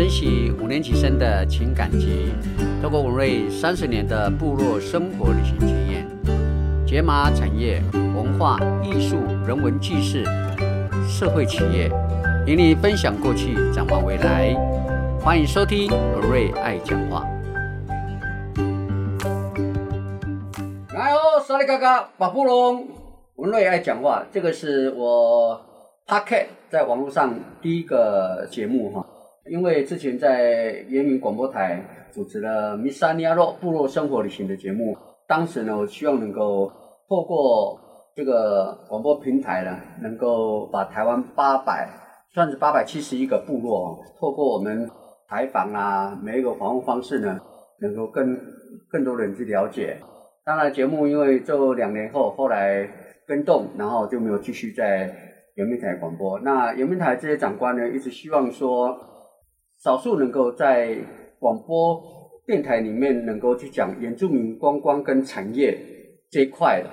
珍惜五年级生的情感集，透过文瑞三十年的部落生活旅行经验，解码产业、文化艺术、人文纪事、社会企业，与你分享过去，展望未来。欢迎收听文瑞爱讲话。来哦，沙利嘎嘎，巴布隆，文瑞爱讲话，这个是我 Pocket 在网络上第一个节目哈。因为之前在延明广播台主持了米萨尼亚洛部落生活旅行的节目，当时呢，我希望能够透过这个广播平台呢，能够把台湾八百算是八百七十一个部落，透过我们采访啊，每一个访问方式呢，能够更更多人去了解。当然，节目因为这两年后后来跟动，然后就没有继续在延明台广播。那延明台这些长官呢，一直希望说。少数能够在广播电台里面能够去讲原住民观光跟产业这一块的，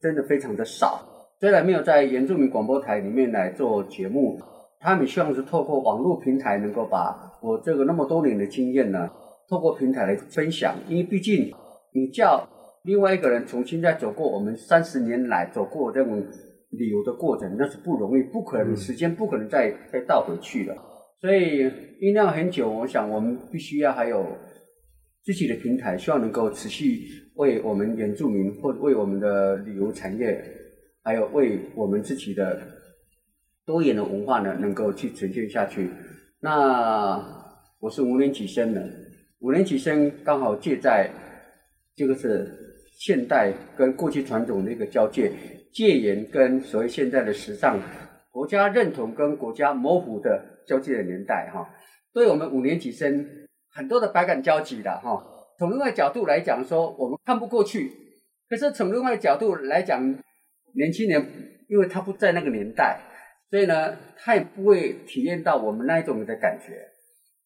真的非常的少。虽然没有在原住民广播台里面来做节目，他们希望是透过网络平台能够把我这个那么多年的经验呢，透过平台来分享。因为毕竟你叫另外一个人重新再走过我们三十年来走过这种旅游的过程，那是不容易，不可能，时间不可能再再倒回去了。所以酝酿很久，我想我们必须要还有自己的平台，希望能够持续为我们原住民或为我们的旅游产业，还有为我们自己的多元的文化呢，能够去呈现下去。那我是五年级生的，五年级生刚好借在这个是现代跟过去传统的一个交界，戒严跟所谓现在的时尚，国家认同跟国家模糊的。交际的年代哈，对我们五年级生很多的百感交集的哈。从另外角度来讲，说我们看不过去；可是从另外角度来讲，年轻人因为他不在那个年代，所以呢，他也不会体验到我们那一种的感觉。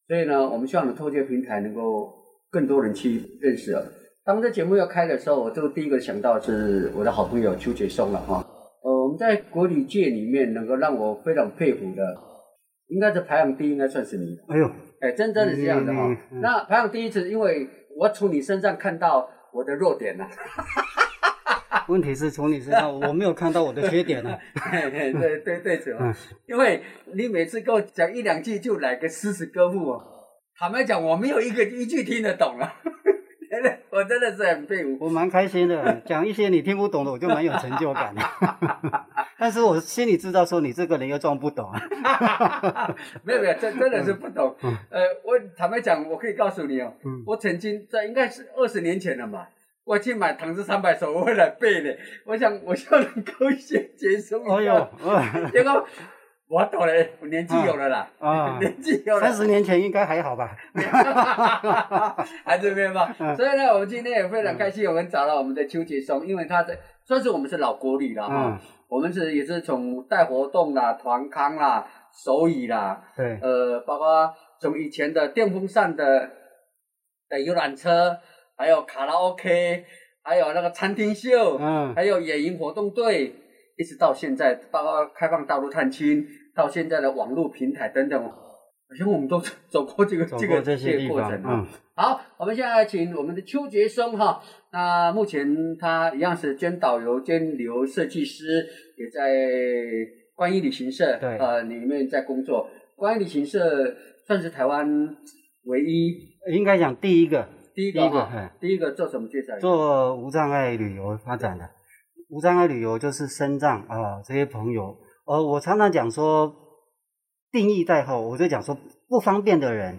所以呢，我们希望透过平台，能够更多人去认识。当这节目要开的时候，我就第一个想到是我的好朋友邱杰松了哈。呃，我们在国旅界里面，能够让我非常佩服的。应该是排行第一，应该算是你的。哎呦，哎，真真的是这样的哈。那排行第一是因为我从你身上看到我的弱点了。问题是从你身上我没有看到我的缺点 呢。对对对对，主因为你每次跟我讲一两句就来个诗词歌赋哦，坦白讲我没有一个一句听得懂了。我真的是很佩服，我蛮开心的，讲一些你听不懂的，我就蛮有成就感的。但是我心里知道，说你这个人又装不懂。没有没有，真真的是不懂。呃，我坦白讲，我可以告诉你哦，我曾经在应该是二十年前了嘛，我去买《唐诗三百首》，我来背的。我想，我希望能够写结束。哎呦，结果。我懂了，年纪有了啦，啊，年纪有了。三十年前应该还好吧？还是没有吧？所以呢，我们今天也非常开心，我们找到我们的邱杰松，因为他在算是我们是老国旅了哈。我们是也是从带活动啦、团康啦、手语啦，对，呃，包括从以前的电风扇的的游览车，还有卡拉 OK，还有那个餐厅秀，嗯，还有野营活动队。一直到现在，包括开放大陆探亲，到现在的网络平台等等，好像我们都走过这个这个这个过程嗯。好，我们现在请我们的邱杰生哈，那目前他一样是兼导游兼旅游设计师，也在观音旅行社呃里面在工作。观音旅行社算是台湾唯一，应该讲第一个，第一个哈，第一个做什么介绍？做无障碍旅游发展的。无障碍旅游就是身障啊，这些朋友，呃，我常常讲说，定义在后，我就讲说不方便的人，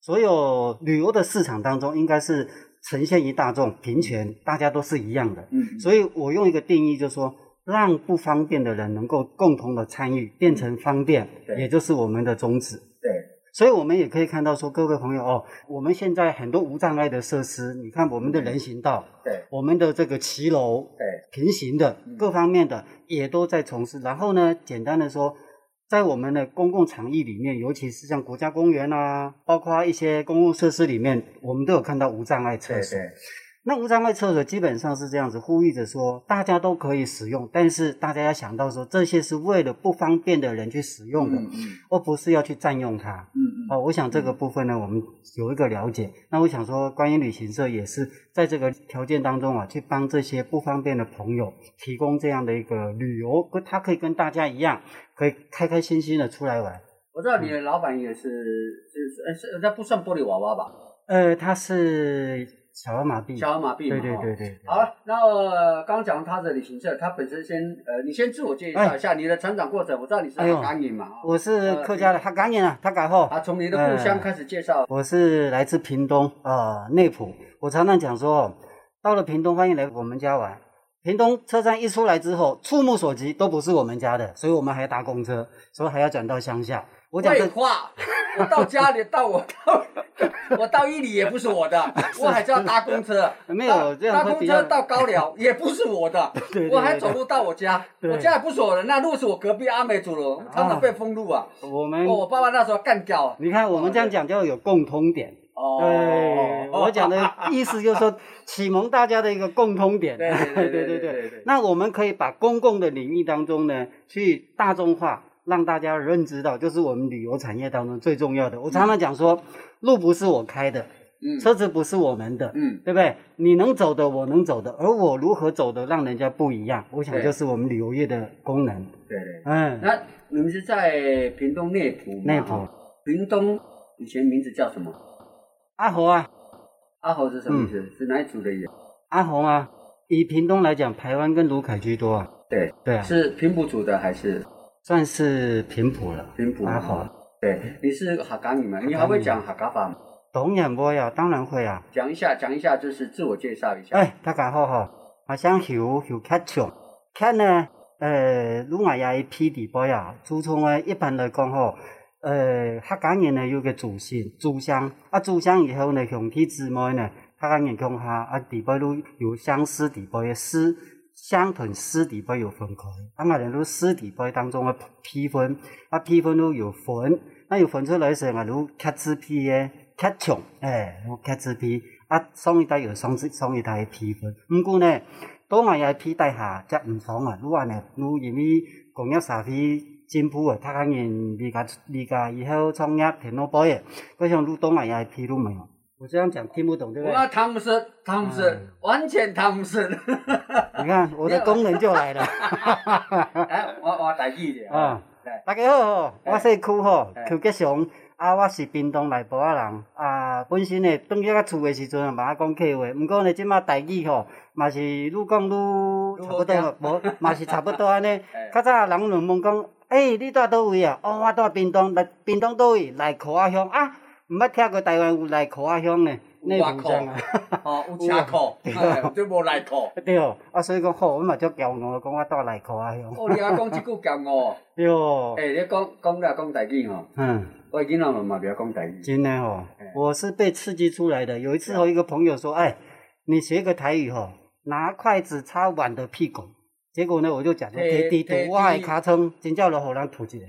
所有旅游的市场当中，应该是呈现于大众平权，大家都是一样的。嗯，所以我用一个定义，就是说，让不方便的人能够共同的参与，变成方便，也就是我们的宗旨。对。所以，我们也可以看到说，各位朋友哦，我们现在很多无障碍的设施，你看我们的人行道，对，我们的这个骑楼，对，平行的各方面的也都在从事。然后呢，简单的说，在我们的公共场域里面，尤其是像国家公园啊，包括一些公共设施里面，我们都有看到无障碍厕所。那无障碍厕所基本上是这样子，呼吁着说大家都可以使用，但是大家要想到说，这些是为了不方便的人去使用的，而不是要去占用它。嗯嗯。哦，我想这个部分呢，我们有一个了解。那我想说，关于旅行社也是在这个条件当中啊，去帮这些不方便的朋友提供这样的一个旅游，跟他可以跟大家一样，可以开开心心的出来玩。我知道你的老板也是，就是呃是那不算玻璃娃娃吧？呃，他是小儿麻痹，小儿麻痹嘛。对对对对。好了，那呃刚刚讲他的旅行社，他本身先呃，你先自我介绍一下你的成长过程。我知道你是哎呦哈港人嘛，我是客家的，他赶紧啊，他改后。啊，从你的故乡开始介绍。我是来自屏东啊、内埔。我常常讲说，到了屏东欢迎来我们家玩。屏东车站一出来之后，触目所及都不是我们家的，所以我们还要搭公车，所以还要转到乡下。我讲这废话，我到家里，到我到我到伊犁也不是我的，我还要搭公车。没有搭公车到高辽也不是我的，我还走路到我家，我家也不是我的，那路是我隔壁阿美族的，常常被封路啊。我们我爸爸那时候干掉。你看我们这样讲就有共通点。哦，我讲的意思就是说，启蒙大家的一个共通点。对对 对对对。那我们可以把公共的领域当中呢，去大众化。让大家认知到，就是我们旅游产业当中最重要的。我常常讲说，路不是我开的，嗯车子不是我们的，嗯，对不对？你能走的，我能走的，而我如何走的，让人家不一样。我想就是我们旅游业的功能。对对。嗯，那你们是在屏东内埔吗？内埔屏东以前名字叫什么？阿猴啊，阿猴是什么意嗯思？是哪一族的人？阿猴啊，以屏东来讲，台湾跟卢凯居多啊。对，对啊，是平埔族的还是算是平埔了。平埔？阿好。对，你是客家语吗？你还会讲客家话吗？当然会啊，当然会啊。讲一下，讲一下，就是自我介绍一下。哎，大家好哈，我想游游客场，客呢，呃，鲁雅也批地波呀，祖宗呢，一般来讲吼，呃，客家人呢有个祖先，祖香，啊，祖香以后呢，兄弟姊妹呢，客家人讲下，啊，地波都有相思地波的诗。相同尸体会有分开，那么人都尸体会当中的批分，那批分都有分，那有分出来时啊，如克制批的克强，哎，如克制批，啊，上一代有上上一代的批分，不过呢，多外也批代下则唔同啊，如果呢，如因为工业社会进步啊，他可能离家离家以后创业挺多波嘅，佮像如多外一批都没有。我这样讲听不懂，对不对？我汤姆森，汤姆森嗯，完全汤姆森。你看我的功能就来了。哎，我我台语的啊，大家好我姓邱吼哎，邱吉祥。啊，我是屏东内埔啊人，啊，本身呢，当去较厝的时阵啊，嘛爱讲客话，毋过呢，即马台语吼，嘛是愈讲愈差不多，无，嘛是差不多安尼。哎较早人就问讲，诶、你住倒位啊？哦，我住屏东，来屏东倒位？来柯仔乡啊？毋捌听过台湾有内裤仔乡诶？内外口埔乡啊。哦，有 车裤，哎就无内裤。对哦，啊，所以讲好，我嘛足骄傲，讲我住来柯仔乡。哦，你还讲即句骄傲，对哦，诶，你讲讲了讲台语吼，嗯。我囡仔们嘛不要讲台语。真的哦哎，我是被刺激出来的。有一次，我一个朋友说：“哎，你学个台语哦，拿筷子插碗的屁股。”结果呢，我就讲说：“摕摕伫摕我的伫尻川，真叫了互人吐一个。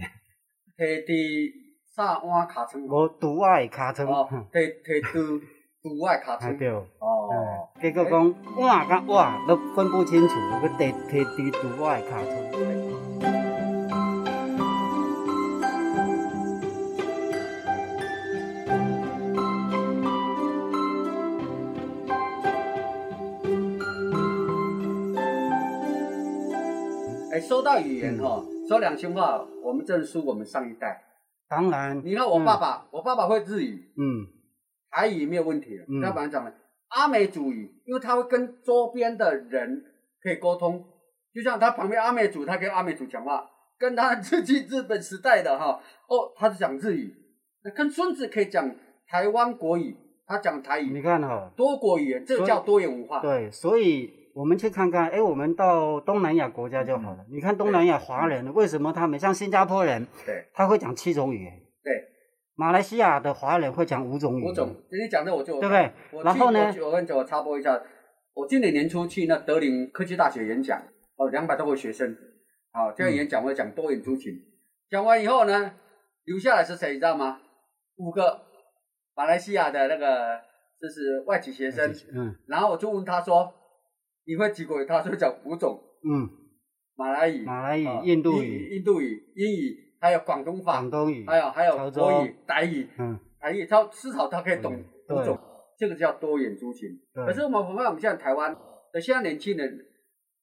摕伫啥碗尻川？无拄我的尻川。哦哼，摕摕拄拄我的尻川。哎对。哦，哎结果讲碗甲碗都分不清楚，我摕摕伫拄我的尻川。哎，说到语言哈，说良心话，我们真的输我们上一代。当然，你看我爸爸，我爸爸会日语，嗯，台语没有问题了。嗯。他本来讲的阿美族语，因为他会跟周边的人可以沟通，就像他旁边阿美族，他跟阿美族讲话，跟他自己日本时代的哈，哦，他是讲日语，那跟孙子可以讲台湾国语，他讲台语。你，看哈，多国语言，这个叫多元文化。对，所以我们去看看，哎，我们到东南亚国家就好了。你看东南亚华人为什么他们像新加坡人，对他会讲七种语言。对，马来西亚的华人会讲五种语言，五种，你讲的我就对不对？然后呢我跟你讲，我插播一下，我今年年初去那德林科技大学演讲，哦，两百多个学生，好、这个演讲我讲多元族群，讲完以后呢，留下来是谁，你知道吗？五个马来西亚的那个就是外籍学生，嗯然后我就问他说，你会几国语？他说讲五种，嗯，马来语、马来语哦、印度语、印度语、英语、还有广东话。广，东语，还有还有国语、台语，嗯，台语他至少他可以懂五种，这个叫多元族群。可是我们我们我们现在台湾的现在年轻人，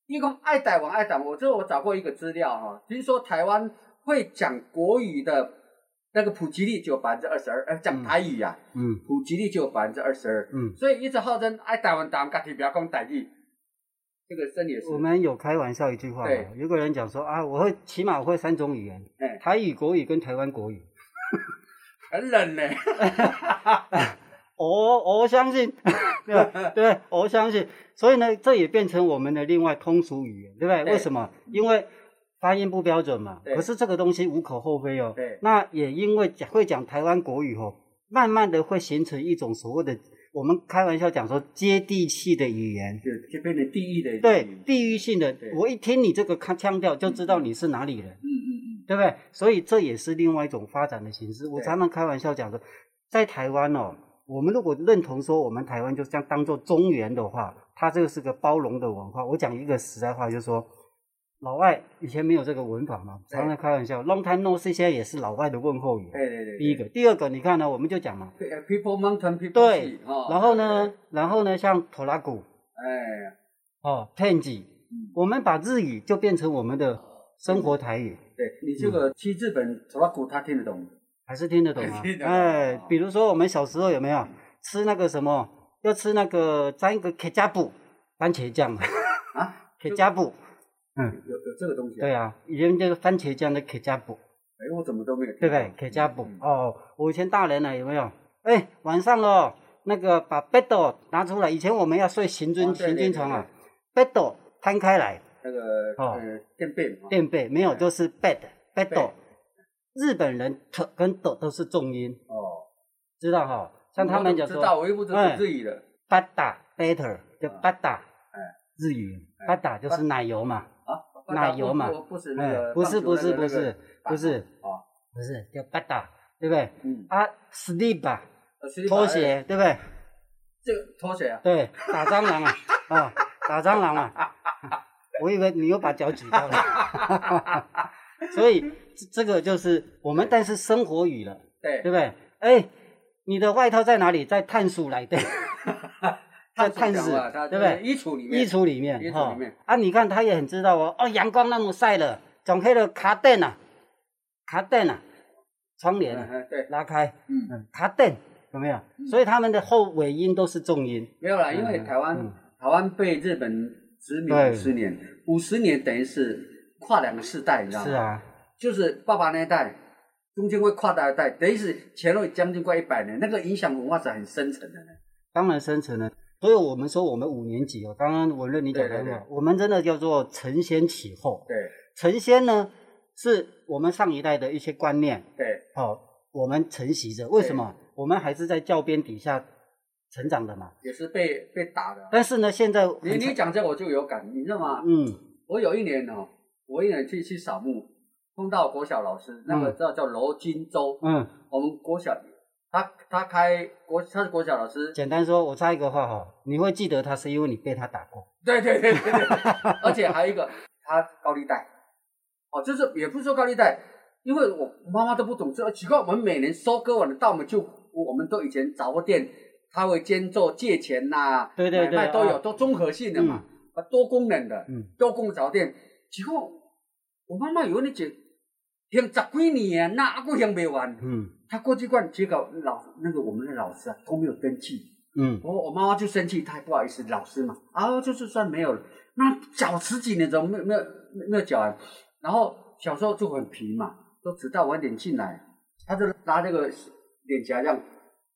一共爱台湾爱台湾，我这我找过一个资料哈，听说台湾会讲国语的那个普及率只有百分之二十二，呃，讲台语啊，嗯。普及率只有百分之二十二，嗯，所以一直号称爱台湾台湾，家己不要讲台语，这个真的也是我们有开玩笑一句话对，有个人讲说啊，我会起码我会三种语言，哎台语、国语跟台湾国语。很冷呢。我我相信，对吧对，我相信。所以呢，这也变成我们的另外通俗语言，对不对？对为什么？因为发音不标准嘛。对可是这个东西无可厚非哦。对那也因为讲会讲台湾国语哦，慢慢的会形成一种所谓的，我们开玩笑讲说接地气的语言。就就变成地域的对语言，地域性的，我一听你这个腔腔调就知道你是哪里人，嗯嗯嗯，对不对？所以这也是另外一种发展的形式。我常常开玩笑讲说，在台湾哦，我们如果认同说我们台湾就这样当做中原的话，它这个是个包容的文化。我讲一个实在话，就是说，老外以前没有这个文法嘛，对常常开玩笑，long time no see 现在也是老外的问候语。对对对。第一个，第二个，你看呢，我们就讲嘛，，people mountain people 对然后呢，然后呢，像托拉古哎，哦 e i 嗯。我们把日语就变成我们的生活台语。对你这个去日本托拉古，他听得懂。还是听得懂啊？哎，比如说我们小时候有没有？吃那个什么，要吃那个沾一个 K 加布番茄酱。啊，K 加布，嗯，有有这个东西、啊？对啊，以前这个番茄酱的可加补，哎，我怎么都没有。对不对？可加补。嗯哦，我以前大人了有没有？哎，晚上哦，那个把 bed 拿出来，以前我们要睡行军哦行军床啊，bed 摊开来，那个哦。呃垫背嘛。垫背没有，就是 bed bed 对。日本人 t 跟 d 都是重音，哦，知道哈？像他们讲说，我知道，我又不知道哎日语的。巴达 better 就啊。巴达，哎。日语。哎。巴达就是奶油嘛，啊。奶油嘛不不是那哎个，不是不是不是不是啊，不是叫巴达，对不对？嗯，啊，sleep 拖鞋，对不对？这个拖鞋啊，对，打蟑螂啊，啊，打蟑螂啊，我以为你又把脚举到了，所以这这个就是我们，但是生活语了，对对不对？哎，你的外套在哪里？在探索来的，在探视对不对？衣橱里面，衣橱里面，衣橱哈里面啊，你看他也很知道哦，哦，阳光那么晒了，总黑了卡垫啊，卡垫啊，窗帘啊对，拉开，嗯，嗯，卡垫有没有？所以他们的后尾音都是重音，没有啦，因为嗯台湾嗯台湾被日本殖民五十年，五十年等于是跨两个世代，你知道吗？是，啊，就是爸爸那一代，中间会跨大一代，等于是前后将近快一百年，那个影响文化是很深层的呢。当然生成了。所以我们说我们五年级哦，刚刚我认你讲的好，我们真的叫做承先启后。对承先呢，是我们上一代的一些观念，对哦，我们承袭着。为什么？我们还是在教鞭底下成长的嘛。也是被被打的。但是呢，现在你你讲这个我就有感，你知道吗？嗯我有一年哦，我一年去去扫墓，碰到国小老师，那个嗯叫叫罗金洲，嗯，我们国小，他他开国他是国小老师，简单说，我插一个话哈，你会记得他是因为你被他打过。对对对对对，而且还有一个他高利贷，哦，就是也不是说高利贷，因为我妈妈都不懂这，奇怪，我们每年收割完的稻，我们就我们都以前杂货店，他会兼做借钱呐、对对对买卖都有，啊。都综合性的嘛，啊，多功能的，嗯。多功能杂货店。奇怪，我妈妈有那就行十几年啊，那还佫行不完。嗯他过去关，结果老那个我们的老师啊都没有登记，嗯我我妈妈就生气，她也不好意思，老师嘛，啊，就是算没有了。那缴十几年怎么没有没有没有缴完？然后小时候就很皮嘛，都迟到晚点进来，他就拿那个脸颊这样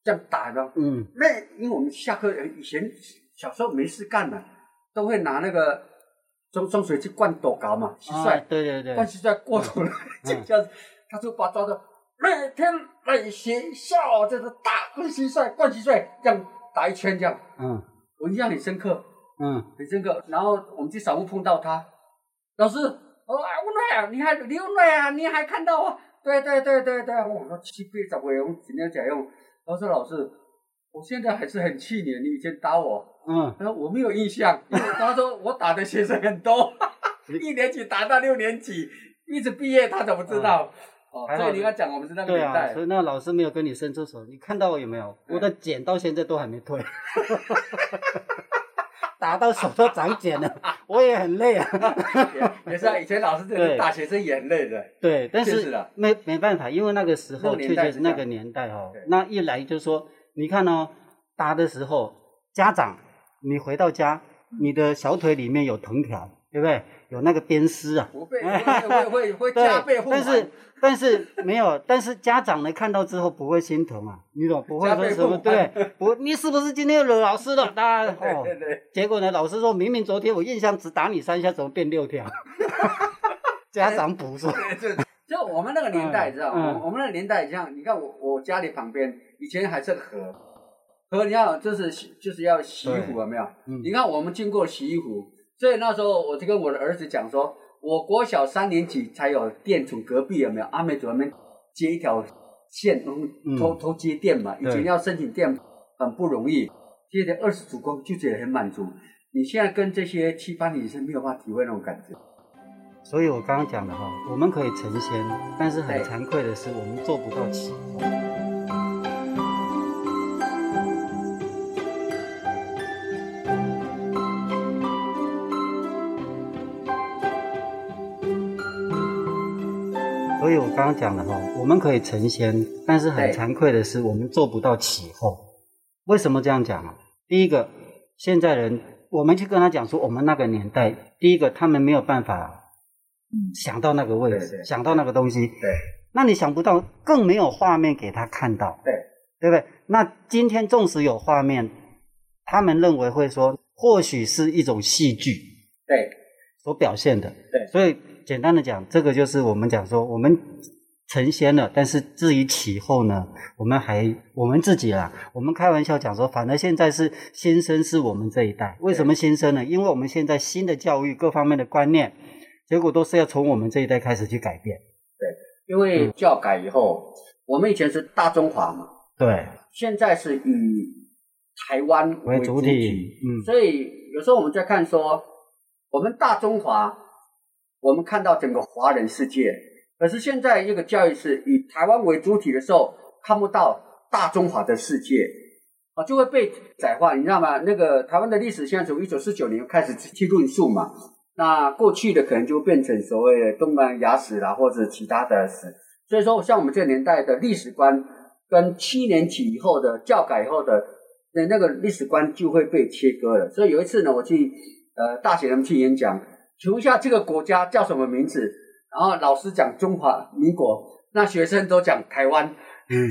这样打的。嗯那因为我们下课以前小时候没事干嘛，都会拿那个装装水去灌斗高嘛，蟋啊蟀，对对对灌，蟋蟀过头了，就这样子，他就把他抓到每天来学校就是打灌蟋蟀，灌蟋蟀，这样打一圈这样，嗯我印象很深刻。嗯很深刻。然后我们去扫墓碰到他，老师，我说啊，我来啊，你还你又来啊，你还看到我？对对对对对，我说七八十岁，我今天讲用。我说老师，我现在还是很气你，你以前打我，嗯，他说我没有印象，因为他说我打的学生很多，一年级打到六年级，一直毕业，他怎么知道？哦，哦，所以你要讲我们是那个年代。所，以那老师没有跟你伸出手，你看到我有没有？我的茧到现在都还没退，打到手都长茧了，我也很累啊。也也是啊，以前老师这个对。大学生也很累的。对，但是没没办法，因为那个时候确实是那个年代哦。那一来就说，你看哦，打的时候，家长你回到家，你的小腿里面有藤条，对不对？有那个鞭丝啊。会会会会 加倍对，但是但是没有，但是家长呢看到之后不会心疼啊，你懂？不会说什么对，不，你是不是今天惹老师了？大家哦，对对对，结果呢，老师说明明昨天我印象只打你三下，怎么变六条？家长补说，就就我们那个年代，嗯知道吗？我们那个年代，像你看我我家里旁边以前还是个河，河你看就是就是要洗衣服有没有？嗯你看我们经过洗衣服，所以那时候我就跟我的儿子讲说，我国小三年级才有电从隔壁有没有？阿美族那边接一条线，偷偷接电嘛，以前要申请电很不容易，接的二十组光就觉得很满足。你现在跟这些七八年生没有办法体会那种感觉。所以我刚刚讲的哈，我们可以成仙，但是很对惭愧的是，我们做不到起我刚刚讲的哈，我们可以成仙，但是很惭愧的是，我们做不到起后。为什么这样讲啊？第一个，现在人，我们去跟他讲说，我们那个年代，第一个他们没有办法想到那个位置，对对。想到那个东西，对。那你想不到，更没有画面给他看到，对。对不对？那今天纵使有画面，他们认为会说，或许是一种戏剧对。所表现的，对。所以简单的讲，这个就是我们讲说，我们成仙了，但是至于其后呢，我们还我们自己啦，我们开玩笑讲说，反而现在是新生是我们这一代，为什么新生呢？因为我们现在新的教育各方面的观念，结果都是要从我们这一代开始去改变。对因为教改以后，我们以前是大中华嘛，对，现在是以台湾为主体，嗯所以有时候我们在看说，我们大中华，我们看到整个华人世界，可是现在一个教育是以台湾为主体的时候，看不到大中华的世界。啊，就会被窄化，你知道吗？那个台湾的历史现在从一九四九年开始去论述嘛，那过去的可能就变成所谓的东南亚史啦，或者其他的史。所以说，像我们这个年代的历史观，跟七年级以后的教改以后的那那个历史观就会被切割了。所以有一次呢，我去呃大学他们去演讲，请问一下这个国家叫什么名字？然后老师讲中华民国，那学生都讲台湾。嗯，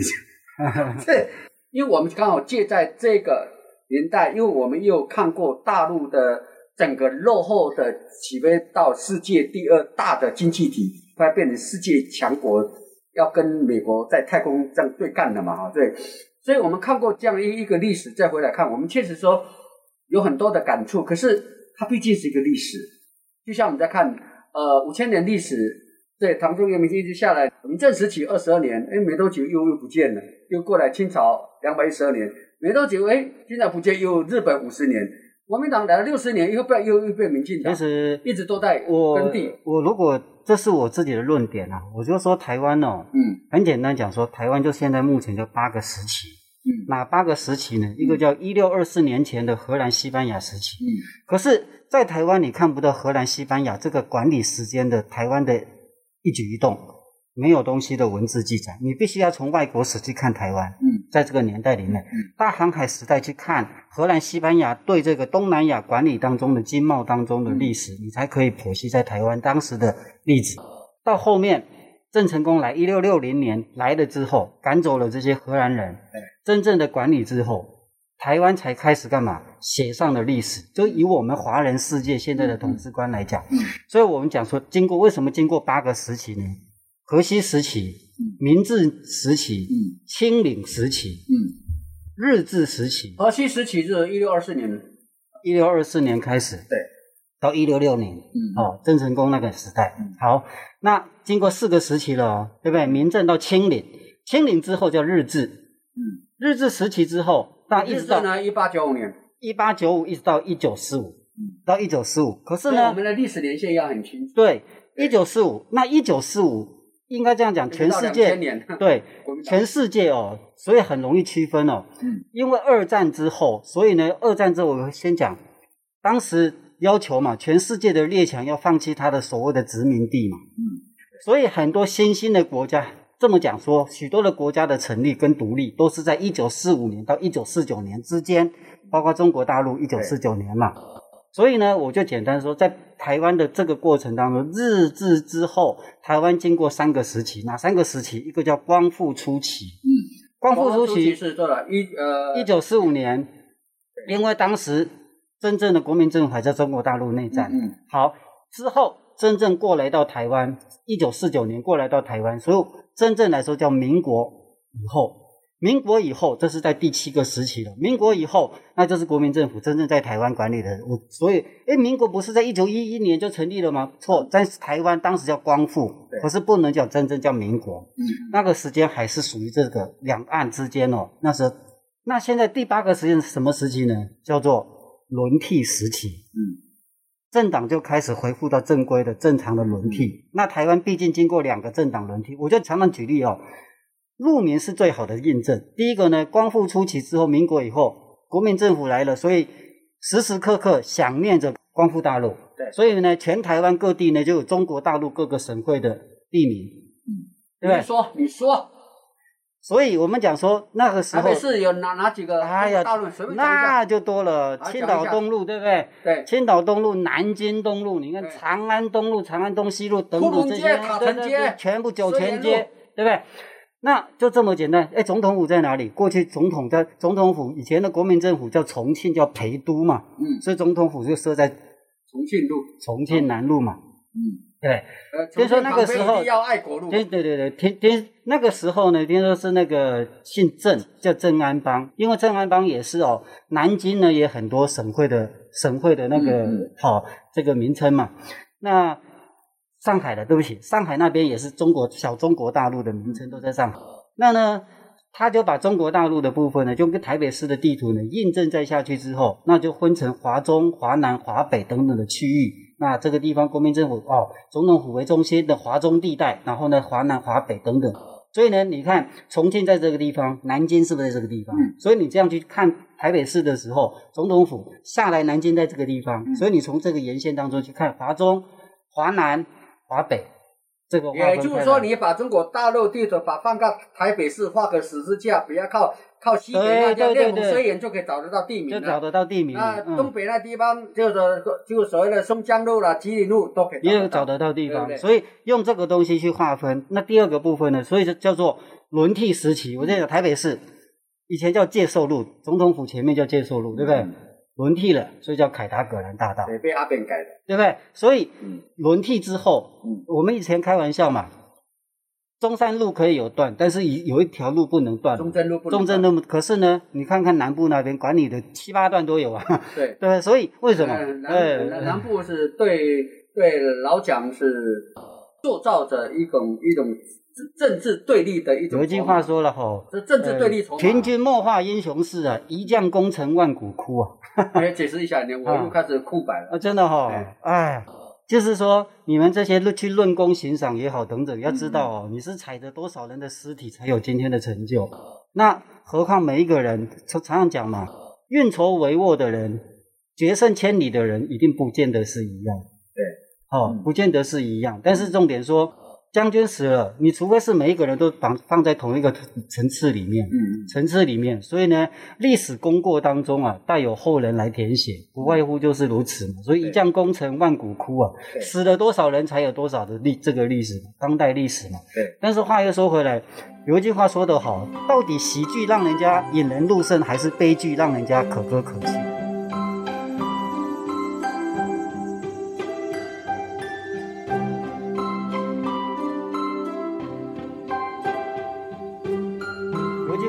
这因为我们刚好借在这个年代，因为我们又看过大陆的整个落后的起飞到世界第二大的经济体，快变成世界强国，要跟美国在太空这样对干的嘛，哈，对，所以我们看过这样一一个历史，再回来看，我们确实说有很多的感触，可是它毕竟是一个历史，就像我们在看呃五千年历史，对唐宋元明清一直下来，明正时期二十二年，哎，没多久又又不见了，又过来清朝两百一十二年，没多久哎，现在不见又日本五十年，国民党来了六十年，又被又又被民进党其，实一直都在我耕地，我如果这是我自己的论点啊，我就说台湾哦，嗯。很简单讲说，台湾就现在目前就八个时期，嗯。哪八个时期呢？一个叫一六二四年前的荷兰西班牙时期，嗯。可是，在台湾你看不到荷兰西班牙这个管理时间的台湾的一举一动，没有东西的文字记载，你必须要从外国史去看台湾。嗯在这个年代里面嗯，大航海时代去看荷兰、西班牙对这个东南亚管理当中的经贸当中的历史，你才可以剖析在台湾当时的例子。到后面，郑成功来一六六零年来了之后，赶走了这些荷兰人，真正的管理之后，台湾才开始干嘛？写上了历史。就以我们华人世界现在的统治观来讲，嗯所以我们讲说，经过为什么经过八个时期呢？河西时期、明治时期、嗯。清领时期、嗯，日治时期，河西时期是一六二四年，一六二四年开始，对，到一六六年，嗯。哦，郑成功那个时代。嗯。好，那经过四个时期了哦，对不对？明政到清领，清领之后叫日治，嗯，日治时期之后，那一直到呢一八九五年，一八九五一直到一九四五，嗯到一九四五。可是呢我，们的历史年限要很清楚。对，一九四五，那一九四五应该这样讲，全世界，对全世界哦，所以很容易区分哦。嗯因为二战之后，所以呢，二战之后我先讲，当时要求嘛，全世界的列强要放弃他的所谓的殖民地嘛。嗯，所以很多新兴的国家这么讲说，许多的国家的成立跟独立都是在一九四五年到一九四九年之间，包括中国大陆一九四九年嘛。所以呢，我就简单说，在台湾的这个过程当中，日治之后，台湾经过三个时期，哪三个时期？一个叫光复初期，嗯，光复初期是做了一呃一九四五年，因为当时真正的国民政府还在中国大陆内战。嗯好，之后真正过来到台湾，一九四九年过来到台湾，所以真正来说叫民国以后。民国以后，这是在第七个时期了。民国以后，那就是国民政府真正在台湾管理的。我所以，诶，民国不是在一九一一年就成立了吗？错，在台湾当时叫光复，可是不能叫真正叫民国。嗯那个时间还是属于这个两岸之间哦。那时候，那现在第八个时间是什么时期呢？叫做轮替时期。嗯政党就开始恢复到正规的正常的轮替。那台湾毕竟经过两个政党轮替，我就常常举例哦，路民是最好的印证。第一个呢，光复初期之后，民国以后，国民政府来了，所以时时刻刻想念着光复大陆。对所以呢，全台湾各地呢就有中国大陆各个省会的地名，对不对你？说你说，所以我们讲说那个时候台北，市有哪哪几个？哎呀大陆。那就多了，青岛东路，对不对？对，青岛东路、南京东路，你看对长安东路、长安东西路等等这些，塔对对城街对全部九泉街路，对不对？那就这么简单。哎，总统府在哪里？过去总统在总统府，以前的国民政府叫重庆，叫陪都嘛，嗯，所以总统府就设在重庆路，重庆南路嘛，嗯，对。呃，听说那个时候要爱国路，对对对对，听听那个时候呢，听说是那个姓郑，叫郑安邦，因为郑安邦也是哦，南京呢也很多省会的省会的那个好、这个名称嘛。那上海的，对不起，上海那边也是中国小中国大陆的名称都在上海。那呢，他就把中国大陆的部分呢，就跟台北市的地图呢印证在下去之后，那就分成华中、华南、华北等等的区域。那这个地方国民政府哦，总统府为中心的华中地带，然后呢华南、华北等等。所以呢，你看重庆在这个地方，南京是不是在这个地方？嗯所以你这样去看台北市的时候，总统府下来南京在这个地方，嗯所以你从这个沿线当中去看华中、华南、华北这个也就是说，你把中国大陆地图把放到台北市画个十字架，不要靠靠西北那对对对边练武对虽远就可以找得到地名了。就找得到地名那东北那地方就是就所谓的松江路啦、吉林路都可以也有找得到地方，所以用这个东西去划分。那第二个部分呢，所以就叫做轮替时期。我在讲台北市以前叫介寿路，总统府前面叫介寿路，对不对？嗯轮替了，所以叫凯达格兰大道，对，被阿扁改的。对不对？所以嗯轮替之后，嗯我们以前开玩笑嘛，中山路可以有断，但是有有一条路不能断，中正路不能中正路。可是呢，你看看南部那边管理的 七八段都有啊，对，对？所以为什么？南南南部是对对老蒋是塑造着一种一种政治对立的一种。有一句话，说了吼，这政治对立筹码。群军莫化英雄事啊，一将功成万骨枯啊！哎，解释一下，你我又 开始空白了。啊，真的哈、哎哎，就是说你们这些论去论功行赏也好，等等，要知道哦，你是踩着多少人的尸体才有今天的成就。那何况每一个人，常常常讲嘛，运筹帷幄的人，决胜千里的人，一定不见得是一样。对，哦嗯，不见得是一样。但是重点说，将军死了，你除非是每一个人都绑放在同一个层次里面，嗯，层次里面，所以呢，历史功过当中啊，带有后人来填写，不外乎就是如此嘛。所以一将功成万骨枯啊，死了多少人才有多少的历这个历史，当代历史嘛。对。但是话又说回来，有一句话说得好，到底喜剧让人家引人入胜，还是悲剧让人家可歌可泣？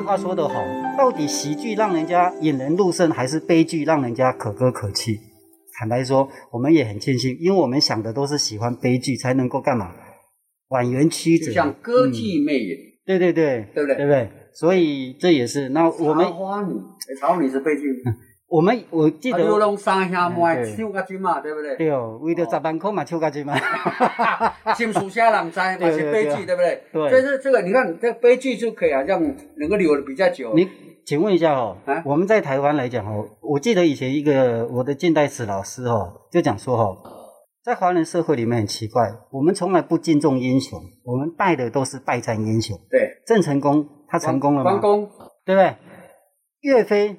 话说得好，到底喜剧让人家引人入胜，还是悲剧让人家可歌可泣？坦白说，我们也很庆幸，因为我们想的都是喜欢悲剧，才能够干嘛？婉言曲折，就像歌嗯妓魅影，对对对，对不对对不对？所以这也是那我们茶花女，哎茶花女是悲剧，我们我记啊，得你有拢三兄妹哎对唱甲真嘛，对不对？对哦，为了十万块嘛，抽个钱嘛。心属下人知，嘛 对对是悲剧，对对不对？对所以这这个你看，这个悲剧就可以好像能够留的比较久。你请问一下哦，啊我们在台湾来讲哦，我记得以前一个我的近代史老师哦，就讲说哦，在华人社会里面很奇怪，我们从来不敬重英雄，我们拜的都是败战英雄。对，郑成功他成功了吗？关公对不对？岳飞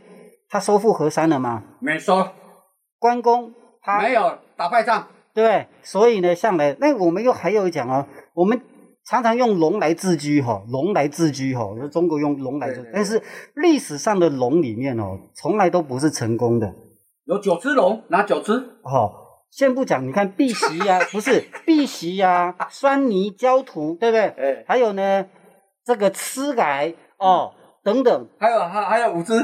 他收复河山了吗？没收，关公他没有打败仗，对不对？所以呢，上来那我们又还有讲哦，我们常常用龙来自居哈、龙来自居哈、中国用龙来自但是历史上的龙里面哦，从来都不是成功的有九只龙，哪九只？哦。先不讲，你看碧玺呀、不是碧玺呀、酸泥焦土，对不对？哎，还有呢，这个吃改哦等等，还有还还有五只，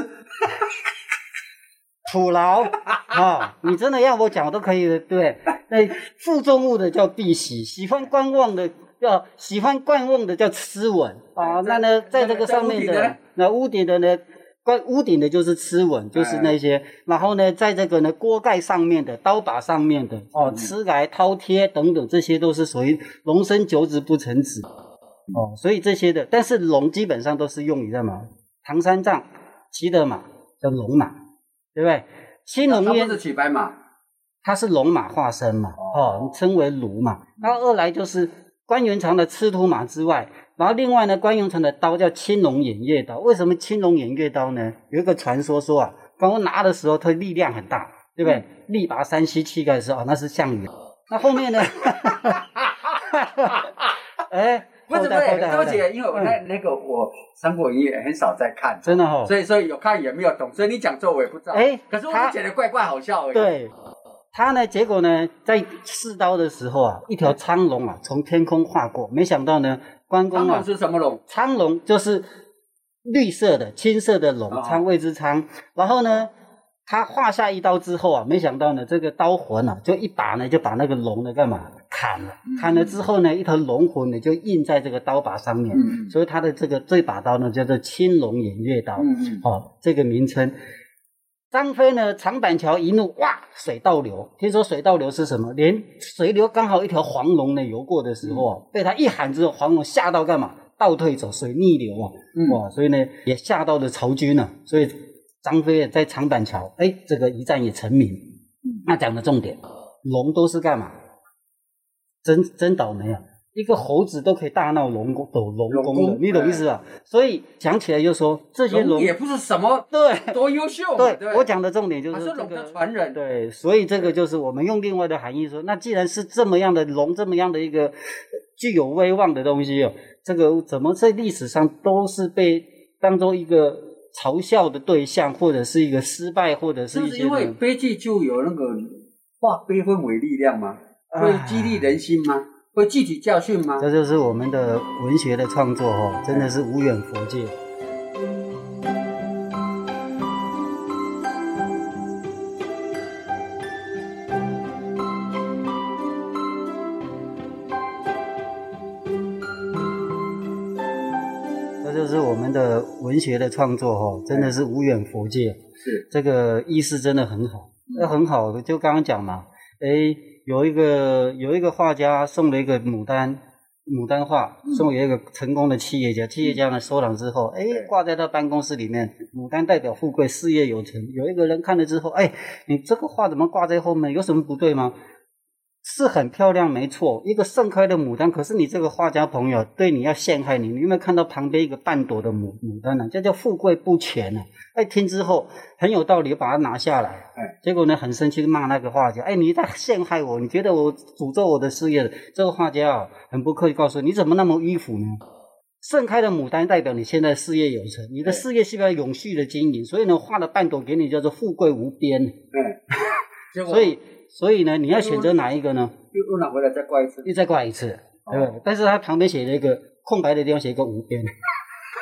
土牢啊、你真的要我讲我都可以的，对？那负重物的叫碧玺，喜欢观望的叫喜欢观望的叫吃稳啊。那呢，在这个上面的那屋顶的呢，关屋顶的就是吃稳，就是那些。然后呢，在这个呢锅盖上面的、刀把上面的哦，吃来饕餮等等，这些都是属于龙生九子不成子哦。所以这些的，但是龙基本上都是用于干嘛？唐三藏骑的马叫龙马，对不对？青龙烟它不是骑白马，它是龙马化身嘛，哦，称为卢嘛。然后二来就是关元长的赤兔马之外，然后另外呢，关元长的刀叫青龙偃月刀。为什么青龙偃月刀呢？有一个传说说啊，关公拿的时候，它力量很大，对不对？力拔山兮气盖的时候，哦，那是项羽。那后面呢？哎，不对不起，因为我那那个我《三国演义》很少在看，真的哦，所以所以有看也没有懂，所以你讲这我也不知道。哎可是我觉得怪怪好笑而已。，对，他呢，结果呢，在试刀的时候啊，一条苍龙啊从天空划过，没想到呢，关公啊苍龙，是什么龙？苍龙就是绿色的、青色的龙，哦苍谓之苍。然后呢，他划下一刀之后啊，没想到呢，这个刀魂啊，就一把呢就把那个龙呢干嘛砍了？嗯砍了之后呢，一条龙魂呢就印在这个刀把上面，嗯所以他的这个这把刀呢叫做青龙偃月刀。嗯嗯，哦，这个名称。张飞呢，长板桥一怒，哇，水倒流。听说水倒流是什么？连水流刚好一条黄龙呢游过的时候啊，被他一喊之后，黄龙吓到干嘛？倒退走，水逆流啊，嗯哇，所以呢也吓到了曹军啊。所以张飞啊在长板桥，哎，这个一战也成名。那讲的重点，龙都是干嘛？真真倒霉啊！一个猴子都可以大闹龙宫，斗龙龙宫的，你懂意思吧？所以讲起来就说这些龙龙也不是什么对多优秀，对对，我讲的重点就他是龙的传人。对，所以这个就是我们用另外的含义说，那既然是这么样的龙，这么样的一个呃具有威望的东西哦，这个怎么在历史上都是被当做一个嘲笑的对象，或者是一个失败，或者是一些因为悲剧就有那个化悲愤为力量吗？会激励人心吗？会汲取教训吗？这就是我们的文学的创作哦，真的是无远佛界。文学的创作哦，真的是无远佛界。是，这个意思真的很好，那很好的，就刚刚讲嘛，哎，有一个有一个画家送了一个牡丹牡丹画，送给一个成功的企业家，企业家呢收藏之后，哎，挂在他办公室里面，牡丹代表富贵，事业有成。有一个人看了之后，哎，你这个画怎么挂在后面？有什么不对吗？是很漂亮，没错，一个盛开的牡丹。可是你这个画家朋友对你要陷害你，你有没有看到旁边一个半朵的牡牡丹呢、这叫富贵不全呢、哎，听之后很有道理，把它拿下来。哎，结果呢，很生气，骂那个画家：“哎，你在陷害我！你觉得我诅咒我的事业？”这个画家啊，很不客气告诉你：“你怎么那么迂腐呢？盛开的牡丹代表你现在事业有成，你的事业是要永续的经营，所以呢，画了半朵给你，叫做富贵无边。嗯，所以，所以呢，你要选择哪一个呢？又又拿回来再挂一次。又再挂一次，对不对？但是他旁边写了一个空白的地方，写一个无边，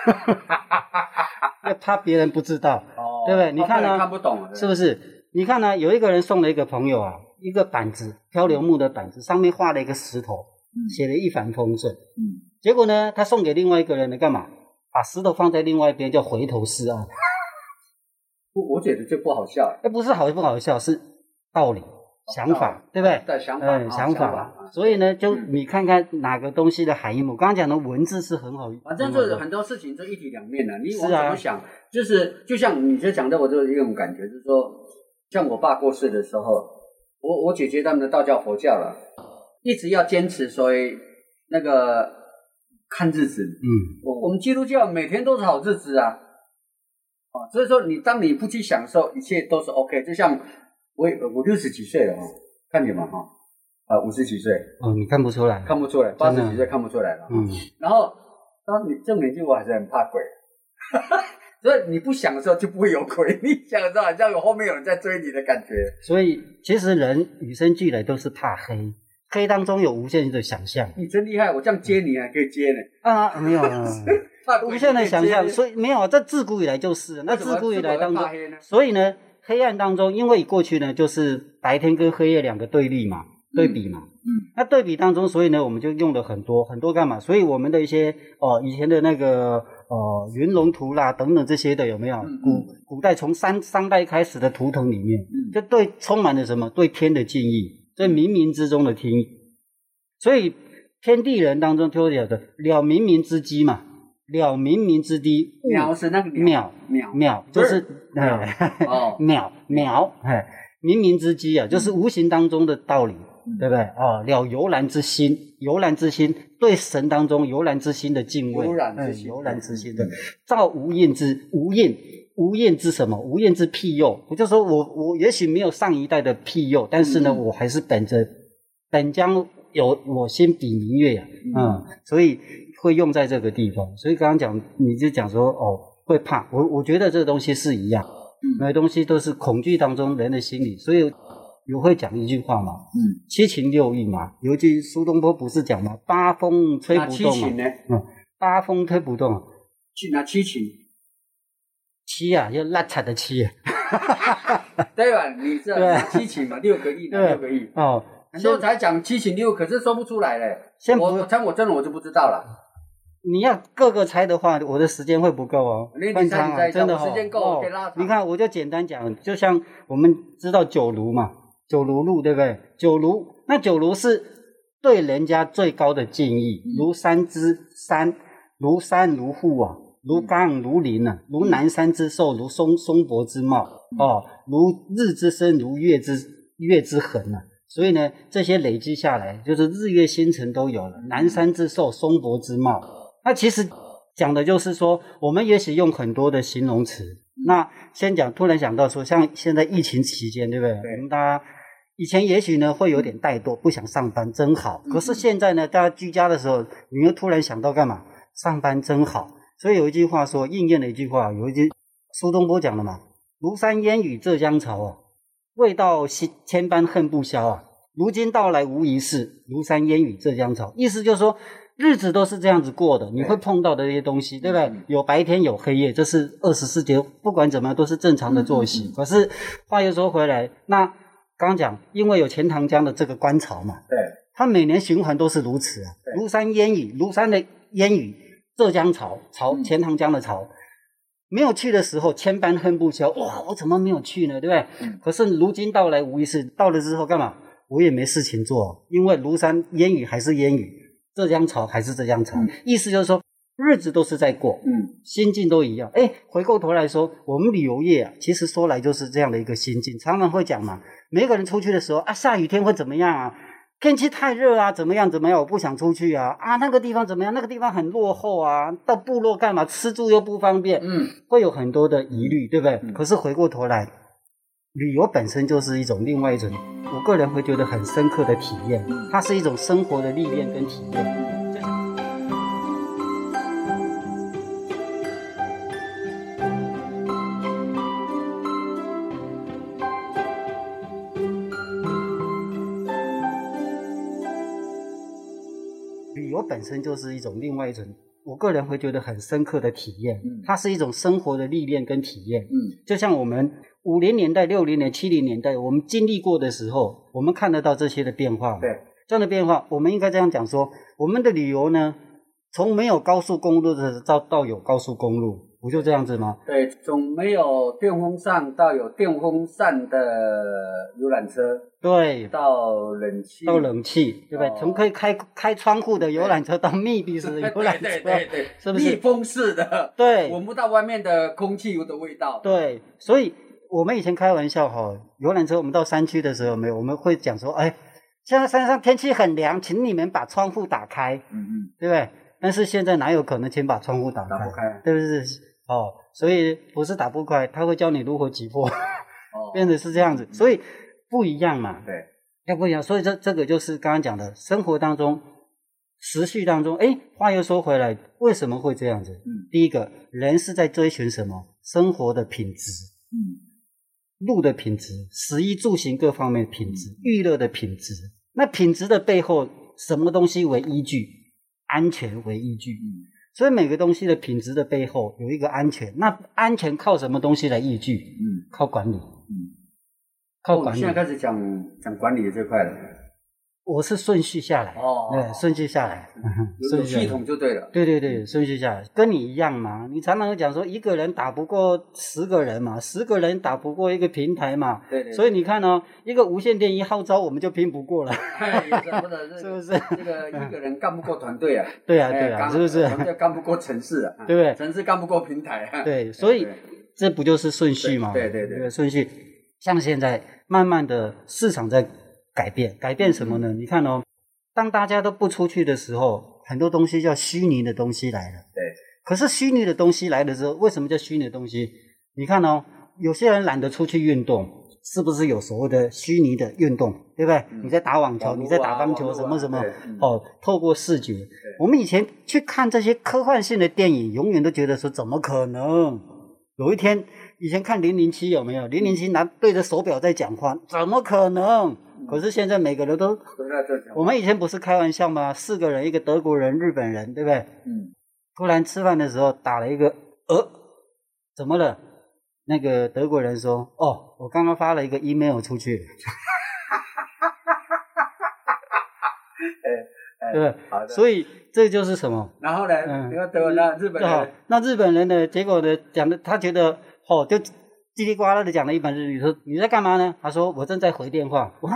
哈哈哈，那怕别人不知道，哦对不对你看呢哦看不懂，是不是？你看呢，有一个人送了一个朋友啊，一个板子，漂流木的板子，上面画了一个石头，写了一帆风顺。嗯，结果呢，他送给另外一个人呢，干嘛？把石头放在另外一边，叫回头是岸。我我觉得这不好笑哎，那不是好不好笑，是道理、想法，对不对？的想法，想法。所以呢，就你看看哪个东西的含义嘛。我刚刚讲的文字是很好，反正就是很多事情就一体两面的，你往是啊怎么想，就是就像你就讲的，我就有一种感觉，就是说，像我爸过世的时候，我我姐姐他们的道教佛教了，一直要坚持所以那个看日子，嗯，我我们基督教每天都是好日子啊，啊，所以说你当你不去享受，一切都是 OK。就像我我六十几岁了哦，看你们哈，啊五十几岁哦，你看不出来，看不出来，八十几岁看不出来了。嗯，然后当你这种年纪，我还是很怕鬼，所以你不想的时候就不会有鬼，你想的时候好像有后面有人在追你的感觉。所以其实人与生俱来都是怕黑，黑当中有无限的想象你真厉害，我这样接你还可以接呢，啊，没有。无限的想象，所以没有，这自古以来就是。那自古以来当中？所以呢，黑暗当中，因为过去呢就是白天跟黑夜两个对立嘛，对比嘛。嗯。那对比当中，所以呢，我们就用了很多很多干嘛？所以我们的一些哦，以前的那个呃云龙图啦等等这些的有没有？嗯古古代从商商代开始的图腾里面，嗯就对充满了什么？对天的敬意，对冥冥之中的天意。所以天地人当中就有的了冥冥之机嘛，了冥冥之低，物鸟是那个渺鸟渺就是哦，渺渺哎，冥冥之机啊，就是无形当中的道理，对不对？哦，了悠然之心，悠然之心对神当中悠然之心的敬畏，悠然之哎心悠然之心的造无厌之无厌无厌之什么？无厌之庇佑。我就说我我也许没有上一代的庇佑，但是呢，嗯。我还是本着本将有我心比明月呀、嗯，所以会用在这个地方。所以刚刚讲，你就讲说哦，会怕。我我觉得这个东西是一样，每个东西都是恐惧当中人的心理。所以有会讲一句话嘛，嗯，七情六欲嘛。有一句苏东坡不是讲嘛？八风吹不动嘛，七情呢？嗯，八风吹不动。去拿七情，七啊，要烂惨的七啊。对吧？你知道 七情嘛？六个亿，的六个亿。哦，很多人才讲七情六，可是说不出来嘞。先我我猜我真的我就不知道了。你要各个猜的话，我的时间会不够哦。你你很长啊，真的哦我时间够哦我可以拉长你看，我就简单讲，就像我们知道九如嘛，九如路对不对？九如那九如是对人家最高的敬意，嗯如山之山，如山如户啊，如嗯冈如林啊，如南山之寿，如松松柏之茂嗯哦，如日之升，如月之月之恒啊。所以呢，这些累积下来，就是日月星辰都有了，南山之寿，松柏之茂。那其实讲的就是说，我们也许用很多的形容词。那先讲，突然想到说，像现在疫情期间，对不对？对我们大家以前也许呢会有点怠惰，不想上班，真好。可是现在呢，大家居家的时候，你又突然想到干嘛？上班真好。所以有一句话说，应验了一句话，有一句苏东坡讲的嘛：“庐山烟雨浙江潮啊，未到千千般恨不消啊。如今到来无一是，庐山烟雨浙江潮。”意思就是说，日子都是这样子过的，你会碰到的这些东西，对不对？有白天有黑夜，这是二十四节，不管怎么样都是正常的作息。可是话又说回来，那刚刚讲，因为有钱塘江的这个观潮嘛，对，它每年循环都是如此啊。庐山烟雨，庐山的烟雨，浙江潮潮，嗯钱塘江的潮。没有去的时候，千般恨不消。哇，我怎么没有去呢？对不对？嗯可是如今到来无一事，到了之后干嘛？我也没事情做，因为庐山烟雨还是烟雨，浙江潮还是浙江潮。嗯意思就是说，日子都是在过，嗯，心境都一样。哎，回过头来说，我们旅游业啊，其实说来就是这样的一个心境。常常会讲嘛，每个人出去的时候啊，下雨天会怎么样啊？天气太热啊，怎么样怎么样？我不想出去啊！啊，那个地方怎么样？那个地方很落后啊，到部落干嘛？吃住又不方便，嗯，会有很多的疑虑，对不对？嗯可是回过头来，旅游本身就是一种另外一种，我个人会觉得很深刻的体验，它是一种生活的历练跟体验。就是旅游本身就是一种另外一种，我个人会觉得很深刻的体验嗯，它是一种生活的历练跟体验。嗯，就像我们五零年代、六零年、七零年代，我们经历过的时候，我们看得到这些的变化。对，这样的变化，我们应该这样讲说：我们的旅游呢，从没有高速公路的到到有高速公路，不就这样子吗？对，从没有电风扇到有电风扇的游览车，对，到冷气，到冷气，对不对？哦从可以开开窗户的游览车到密闭式的游览车，对对对，是不是密封式的，对闻不到外面的空气的味道。对，所以我们以前开玩笑哈，游览车我们到山区的时候，没有我们会讲说，哎，现在山上天气很凉，请你们把窗户打开，嗯嗯，对不对？但是现在哪有可能请把窗户打开？打不开对不对？哦，所以不是打不开，他会教你如何击破，哦，变得是这样子，所以不一样嘛，对，要不一样。所以这这个就是刚刚讲的，生活当中、时序当中，哎，话又说回来，为什么会这样子？嗯第一个，人是在追寻什么？生活的品质。嗯路的品质、食衣住行各方面的品质、娱乐的品质。那品质的背后，什么东西为依据？安全为依据。嗯所以每个东西的品质的背后有一个安全。那安全靠什么东西来依据？嗯靠管理，嗯。靠管理。哦现在开始讲讲管理这块了，我是顺序下来，哦对，顺序下来，系统就对了。对对对，顺序下来，跟你一样嘛。你常常讲说，一个人打不过十个人嘛，十个人打不过一个平台嘛。对对，所以你看哦，一个无线电一号召，我们就拼不过了。是不是这个一个人干不过团队啊，对啊，对啊，是不是？团队干不过城市啊，对不对？城市干不过平台啊。对，所以对这不就是顺序嘛？对对对对顺序。像现在慢慢的市场在改变，改变什么嗯呢？你看哦，当大家都不出去的时候，很多东西叫虚拟的东西来了。对。可是虚拟的东西来的时候，为什么叫虚拟的东西？你看哦，有些人懒得出去运动，是不是有所谓的虚拟的运动？对不对？嗯你在打网球，啊你在打棒球，什么什么嗯哦，透过视觉，我们以前去看这些科幻性的电影，永远都觉得说怎么可能？有一天，以前看零零七有没有？零零七拿对着手表在讲话，怎么可能？可是现在每个人都，我们以前不是开玩笑吗？四个人，一个德国人、日本人，对不对？嗯突然吃饭的时候打了一个呃，怎么了？那个德国人说：“哦，我刚刚发了一个 email 出去。”哎对不对？好的。所以这就是什么？然后呢，嗯德文呢，日本好人，那日本人呢？结果呢，讲的他觉得哦，就叽里呱啦的讲了一本日语，说你在干嘛呢？他说我正在回电话。哇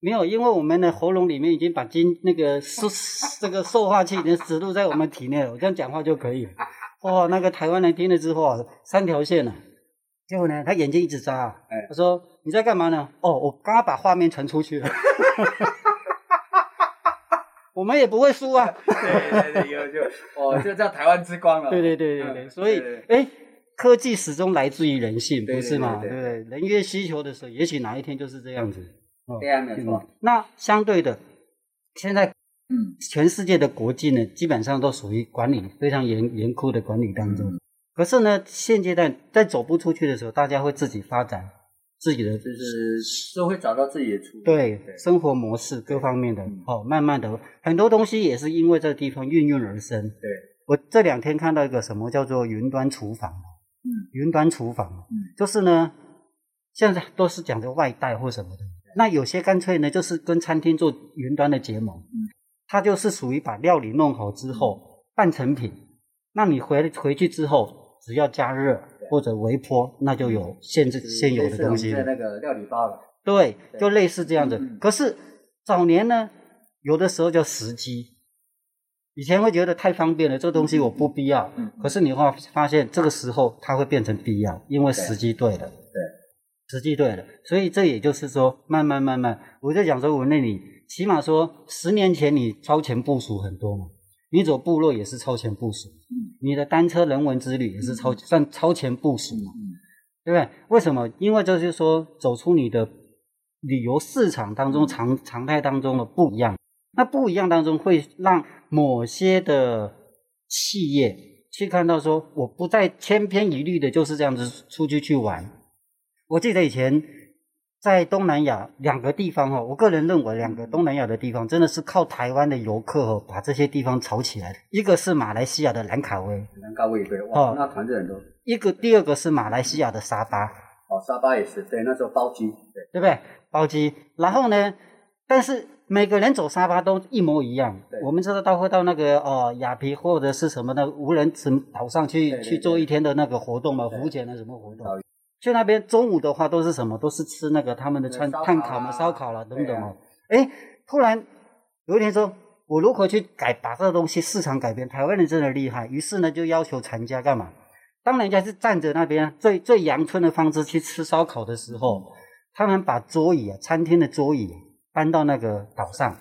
没有，因为我们的喉咙里面已经把金那个受 这个塑化器已经植入在我们体内了，我这样讲话就可以了。哇，那个台湾人听了之后啊，三条线呢、结果呢，他眼睛一直眨、啊，哎他说你在干嘛呢？哦，我刚刚把画面传出去了。我们也不会输啊。对对对，有就哦，就叫台湾之光了。对对对对对，嗯所以对哎，科技始终来自于人性，不是吗？对对对不对？人越需求的时候，也许哪一天就是这样子。哦对啊，没有错。嗯那相对的，现在嗯全世界的国际呢，基本上都属于管理非常严严酷的管理当中。嗯可是呢，现阶段在走不出去的时候，大家会自己发展自己的就是都会找到自己的出路。对对生活模式各方面的嗯哦，慢慢的很多东西也是因为这个地方孕育而生。对，我这两天看到一个什么叫做云端厨房，嗯云端厨房，嗯。就是呢，现在都是讲究外带或什么的，那有些干脆呢，就是跟餐厅做云端的结盟，嗯。它就是属于把料理弄好之后半成品，那你回回去之后只要加热或者微波，那就有现制现有的东西那个料理包了。对，对。就类似这样子。嗯。可是早年呢，有的时候叫时机，以前会觉得太方便了，这个东西我不必要。嗯可是你会发现，这个时候它会变成必要，因为时机对了。对，时机对了，所以这也就是说，慢慢慢慢，我在讲说，我那里起码说，十年前你超前部署很多嘛，你走部落也是超前部署，嗯你的单车人文之旅也是超、算超前部署嘛。嗯对不对？为什么？因为这就是说，走出你的旅游市场当中常常态当中的不一样。那不一样当中会让某些的企业去看到说，我不再千篇一律的就是这样子出去去玩。我记得以前在东南亚两个地方哦，我个人认为两个东南亚的地方真的是靠台湾的游客哦把这些地方炒起来的。一个是马来西亚的兰卡威，兰卡威对，哇哦，那团队很多。一个第二个是马来西亚的沙巴。哦，沙巴也是，对，那时候包机，对，对不对？包机，然后呢？但是每个人走沙发都一模一样。我们知道到会到那个呃雅皮或者是什么的无人什么岛上去去做一天的那个活动嘛，浮潜的什么活动。去那边中午的话都是什么？都是吃那个他们的对川烧烤啊炭烤嘛、烧烤了等等哦。哎，突然有一天说，我如何去改把这个东西市场改变？台湾人真的厉害，于是呢就要求厂家干嘛？当人家是站着那边最最阳春的方式去吃烧烤的时候，他们把桌椅啊，餐厅的桌椅搬到那个岛上，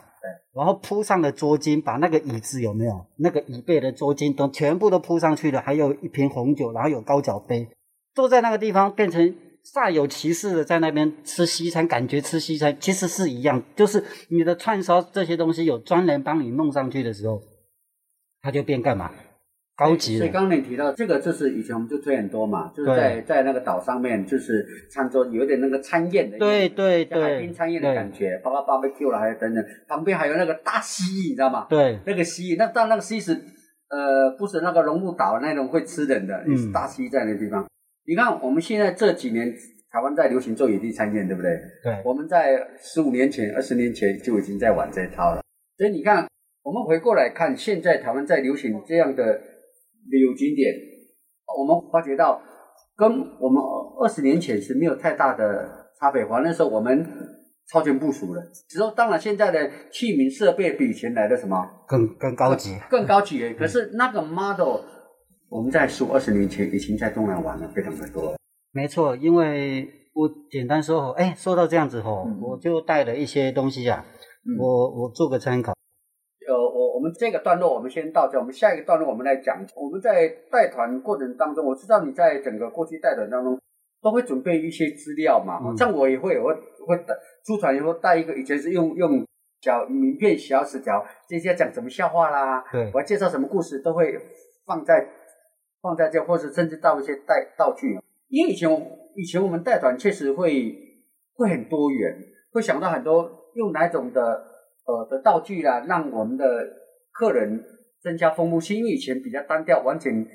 然后铺上了桌巾，把那个椅子有没有？那个椅背的桌巾都全部都铺上去了，还有一瓶红酒，然后有高脚杯，坐在那个地方变成煞有其事的在那边吃西餐，感觉吃西餐其实是一样，就是你的串烧这些东西有专人帮你弄上去的时候，它就变干嘛？高级了。所以刚刚你提到这个，就是以前我们就推很多嘛，就是在在那个岛上面，就是餐桌有点那个餐宴的，对对像海对滨餐宴的感觉，包括 barbecue 啦，还有等等，旁边还有那个大蜥蜴，你知道吗？对那个蜥蜴，那但那个蜥蜴是呃，不是那个龙目岛那种会吃人的，嗯是大蜥蜴在那个地方。你看我们现在这几年台湾在流行做野地餐宴，对不对？对我们在十五年前、二十年前就已经在玩这一套了。所以你看，我们回过来看，现在台湾在流行这样的旅游景点，我们发觉到跟我们二十年前是没有太大的差别。反正那时候我们超前部署了，只是当然现在的器皿设备比以前来的什么更更高级。更高级。可是那个 model，我们在十五二十年前已经在东南玩了非常的多了。没错，因为我简单说吼，哎，说到这样子吼，嗯我就带了一些东西啊，嗯我我做个参考。呃，我我们这个段落我们先到这，我们下一个段落我们来讲。我们在带团过程当中，我知道你在整个过去带团当中都会准备一些资料嘛，嗯像我也会，我会带出团以后带一个，以前是用用小名片、小纸条，这些讲什么笑话啦，对我要介绍什么故事，都会放在放在这，或者甚至到一些带道具。因为以前以前我们带团确实会会很多元，会想到很多用哪种的呃的道具啦，让我们的客人增加丰富性。因为以前比较单调，完全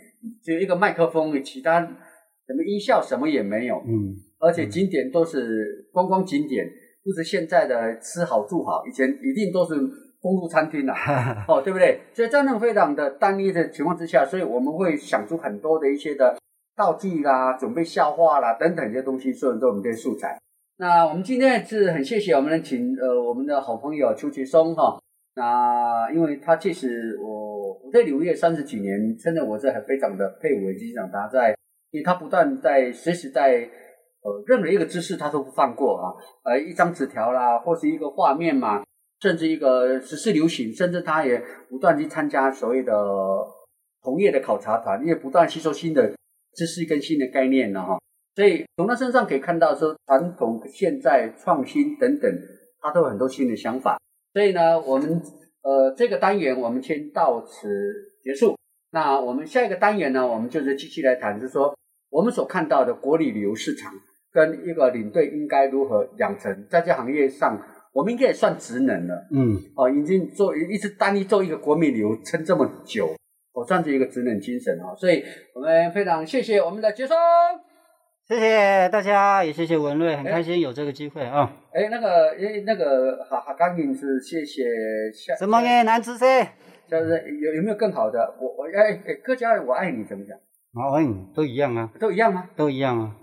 只有一个麦克风，其他什么音效什么也没有，嗯，而且景点都是观光景点，不是现在的吃好住好，以前一定都是公路餐厅啦。哦，对不对？所以在那种非常的单一的情况之下，所以我们会想出很多的一些的道具啦、准备笑话啦等等这些东西，所以都我们这些素材。那我们今天是很谢谢我们的请呃我们的好朋友邱其松哈。那因为他其实我我在旅游业三十几年，真的我是很非常的佩服机长他在，因为他不断在随时在呃任何一个知识他都不放过啊，呃一张纸条啦，或是一个画面嘛，甚至一个时事流行，甚至他也不断去参加所谓的同业的考察团，也不断吸收新的知识跟新的概念了哈。所以从他身上可以看到说，传统、现在、创新等等，他都有很多新的想法。所以呢，我们呃这个单元我们先到此结束。那我们下一个单元呢，我们就是继续来谈，就是说我们所看到的国旅旅游市场跟一个领队应该如何养成，在这行业上，我们应该也算职能了。嗯，哦，已经做一直单一做一个国民旅游撑这么久，我算是一个职能精神哦。所以我们非常谢谢我们的杰松。谢谢大家，也谢谢文瑞，很开心有这个机会啊。哎，那个，哎，那个哈哈刚颖是谢谢下什么耶？男子噻？就是有有没有更好的？我我哎哎，客家人我爱你怎么讲？哦，嗯，都一样啊，都一样吗？都一样啊。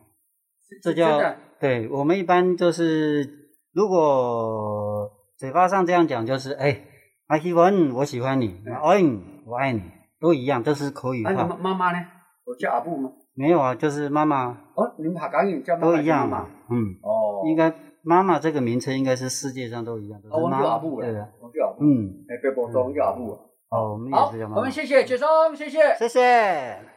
这叫对我们一般就是，如果嘴巴上这样讲，就是哎，阿希文，我喜欢你，哎，我爱你，都一样，都是口语啊，你妈化。妈妈呢？我叫阿布吗？没有啊，就是妈妈哦，你们哈港语叫妈妈都一样嘛。嗯，哦，应该妈妈这个名称应该是世界上都一样，我叫阿布对叫阿布。嗯，哎，别播中叫阿布。哦，我们好也是叫，妈妈我们。谢谢杰松，谢谢。谢谢。